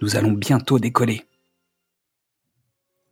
nous allons bientôt décoller.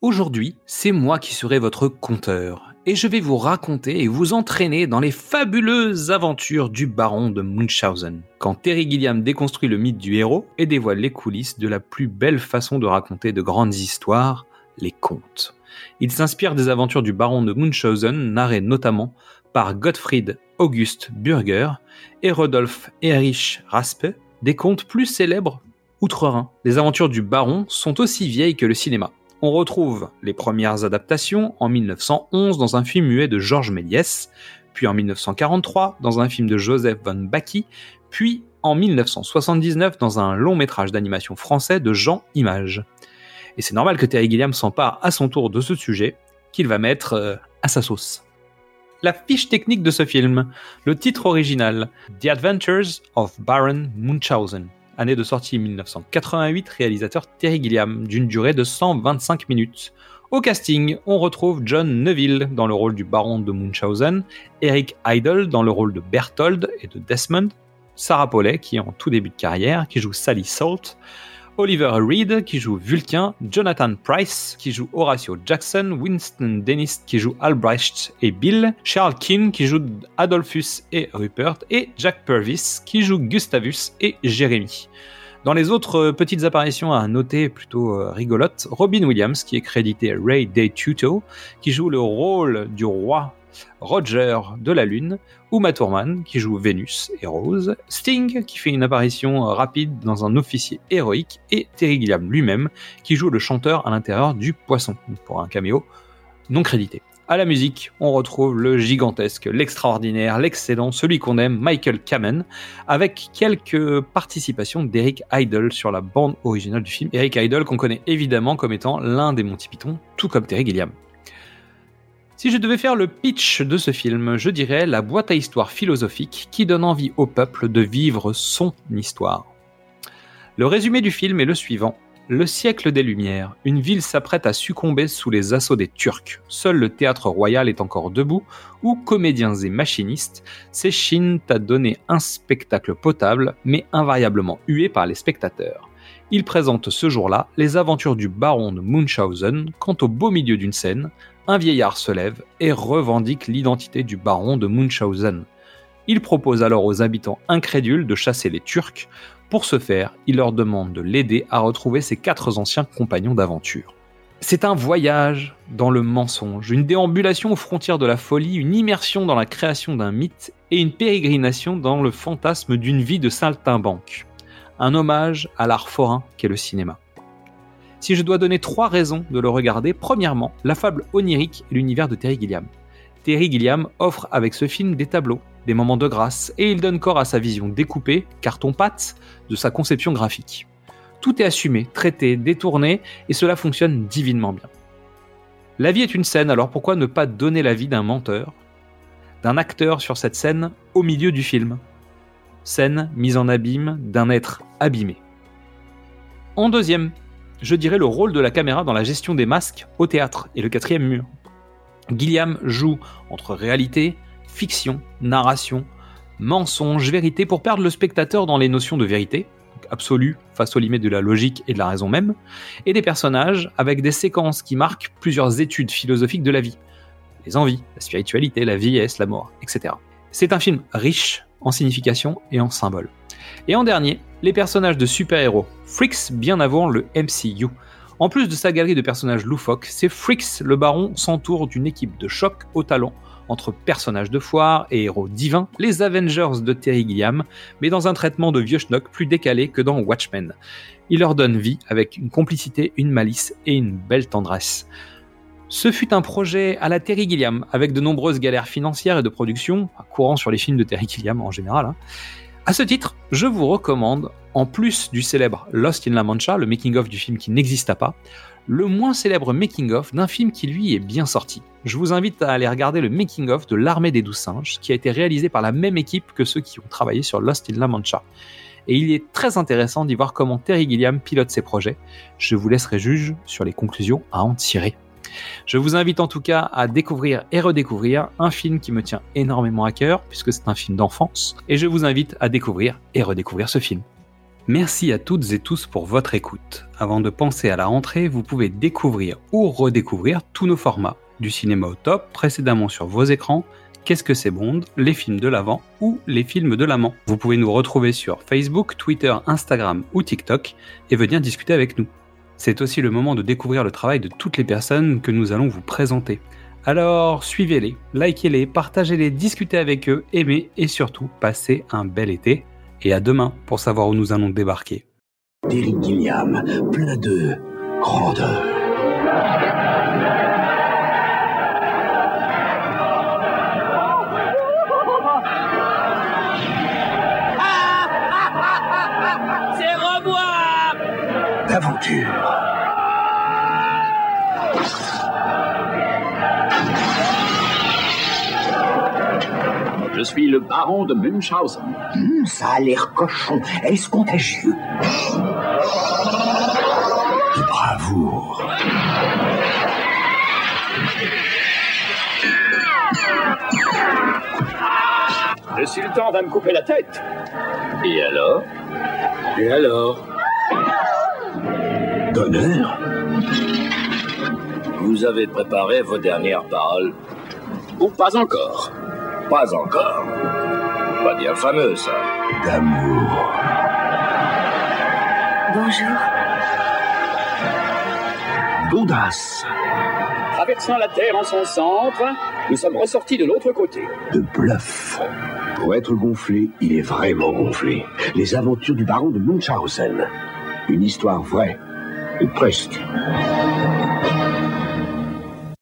Aujourd'hui, c'est moi qui serai votre conteur, et je vais vous raconter et vous entraîner dans les fabuleuses aventures du baron de Munchausen, quand Terry Gilliam déconstruit le mythe du héros et dévoile les coulisses de la plus belle façon de raconter de grandes histoires, les contes. Il s'inspire des aventures du baron de Munchausen, narrées notamment par Gottfried August Bürger et Rodolphe Erich Raspe, des contes plus célèbres Outre-Rhin, les aventures du baron sont aussi vieilles que le cinéma. On retrouve les premières adaptations en 1911 dans un film muet de Georges Méliès, puis en 1943 dans un film de Joseph von Bacchi, puis en 1979 dans un long métrage d'animation français de Jean Image. Et c'est normal que Terry Gilliam s'empare à son tour de ce sujet, qu'il va mettre euh, à sa sauce. La fiche technique de ce film, le titre original, The Adventures of Baron Munchausen année de sortie 1988, réalisateur Terry Gilliam, d'une durée de 125 minutes. Au casting, on retrouve John Neville dans le rôle du baron de Munchausen, Eric Idle dans le rôle de Berthold et de Desmond, Sarah Paulet qui est en tout début de carrière, qui joue Sally Salt, Oliver Reed qui joue Vulcain, Jonathan Price qui joue Horatio Jackson, Winston Dennis qui joue Albrecht et Bill, Charles Keane qui joue Adolphus et Rupert, et Jack Purvis qui joue Gustavus et Jérémy. Dans les autres euh, petites apparitions à noter plutôt euh, rigolotes, Robin Williams qui est crédité Ray Day Tuto, qui joue le rôle du roi Roger de la Lune, Uma Thurman qui joue Vénus et Rose, Sting qui fait une apparition rapide dans un officier héroïque et Terry Gilliam lui-même qui joue le chanteur à l'intérieur du poisson pour un caméo non crédité. À la musique, on retrouve le gigantesque, l'extraordinaire, l'excellent, celui qu'on aime, Michael Kamen, avec quelques participations d'Eric Idle sur la bande originale du film. Eric Idle qu'on connaît évidemment comme étant l'un des Monty Python, tout comme Terry Gilliam. Si je devais faire le pitch de ce film, je dirais la boîte à histoire philosophique qui donne envie au peuple de vivre son histoire. Le résumé du film est le suivant. Le siècle des Lumières, une ville s'apprête à succomber sous les assauts des Turcs. Seul le théâtre royal est encore debout, où comédiens et machinistes s'échinent à donner un spectacle potable, mais invariablement hué par les spectateurs. Il présente ce jour-là les aventures du baron de Munchausen quand au beau milieu d'une scène, un vieillard se lève et revendique l'identité du baron de Munchausen. Il propose alors aux habitants incrédules de chasser les Turcs. Pour ce faire, il leur demande de l'aider à retrouver ses quatre anciens compagnons d'aventure. C'est un voyage dans le mensonge, une déambulation aux frontières de la folie, une immersion dans la création d'un mythe et une pérégrination dans le fantasme d'une vie de saltimbanque. Un hommage à l'art forain qu'est le cinéma. Si je dois donner trois raisons de le regarder, premièrement, la fable onirique et l'univers de Terry Gilliam. Terry Gilliam offre avec ce film des tableaux, des moments de grâce, et il donne corps à sa vision découpée, carton-pâte, de sa conception graphique. Tout est assumé, traité, détourné, et cela fonctionne divinement bien. La vie est une scène, alors pourquoi ne pas donner la vie d'un menteur, d'un acteur sur cette scène au milieu du film? Scène mise en abîme d'un être abîmé. En deuxième, je dirais le rôle de la caméra dans la gestion des masques au théâtre et le quatrième mur. Gilliam joue entre réalité, fiction, narration, mensonge, vérité pour perdre le spectateur dans les notions de vérité, absolue face aux limites de la logique et de la raison même, et des personnages avec des séquences qui marquent plusieurs études philosophiques de la vie. Les envies, la spiritualité, la vieillesse, la mort, etc. C'est un film riche en signification et en symboles. Et en dernier, les personnages de super-héros, freaks bien avant le MCU. En plus de sa galerie de personnages loufoques, c'est Fricks le baron s'entoure d'une équipe de choc au talent entre personnages de foire et héros divins, les Avengers de Terry Gilliam, mais dans un traitement de vieux schnock plus décalé que dans Watchmen. Il leur donne vie avec une complicité, une malice et une belle tendresse. Ce fut un projet à la Terry Gilliam, avec de nombreuses galères financières et de production, courant sur les films de Terry Gilliam en général. Hein. À ce titre, je vous recommande, en plus du célèbre Lost in La Mancha, le making-of du film qui n'exista pas, le moins célèbre making-of d'un film qui lui est bien sorti. Je vous invite à aller regarder le making-of de L'Armée des Douze Singes, qui a été réalisé par la même équipe que ceux qui ont travaillé sur Lost in La Mancha. Et il est très intéressant d'y voir comment Terry Gilliam pilote ses projets. Je vous laisserai juge sur les conclusions à en tirer. Je vous invite en tout cas à découvrir et redécouvrir un film qui me tient énormément à cœur, puisque c'est un film d'enfance, et je vous invite à découvrir et redécouvrir ce film. Merci à toutes et tous pour votre écoute. Avant de penser à la rentrée, vous pouvez découvrir ou redécouvrir tous nos formats. Du cinéma au top, précédemment sur vos écrans, Qu'est-ce que c'est Bond, les films de l'avant ou les films de l'amant. Vous pouvez nous retrouver sur Facebook, Twitter, Instagram ou TikTok et venir discuter avec nous. C'est aussi le moment de découvrir le travail de toutes les personnes que nous allons vous présenter. Alors suivez-les, likez-les, partagez-les, discutez avec eux, aimez et surtout passez un bel été et à demain pour savoir où nous allons débarquer. Derrick Gilliam, plein de grandeur. C'est revoir D'aventure. Je suis le baron de Munchausen. Hum, ça a l'air cochon. Est-ce contagieux? De bravoure. Le sultan va me couper la tête. Et alors? Et alors? D'honneur Vous avez préparé vos dernières paroles Ou pas encore Pas encore. Pas bien fameux, ça. D'amour. Bonjour. D'audace. Traversant la Terre en son centre, nous sommes ressortis de l'autre côté. De bluff. Pour être gonflé, il est vraiment gonflé. Les aventures du baron de Munchausen. Une histoire vraie. Ou presque.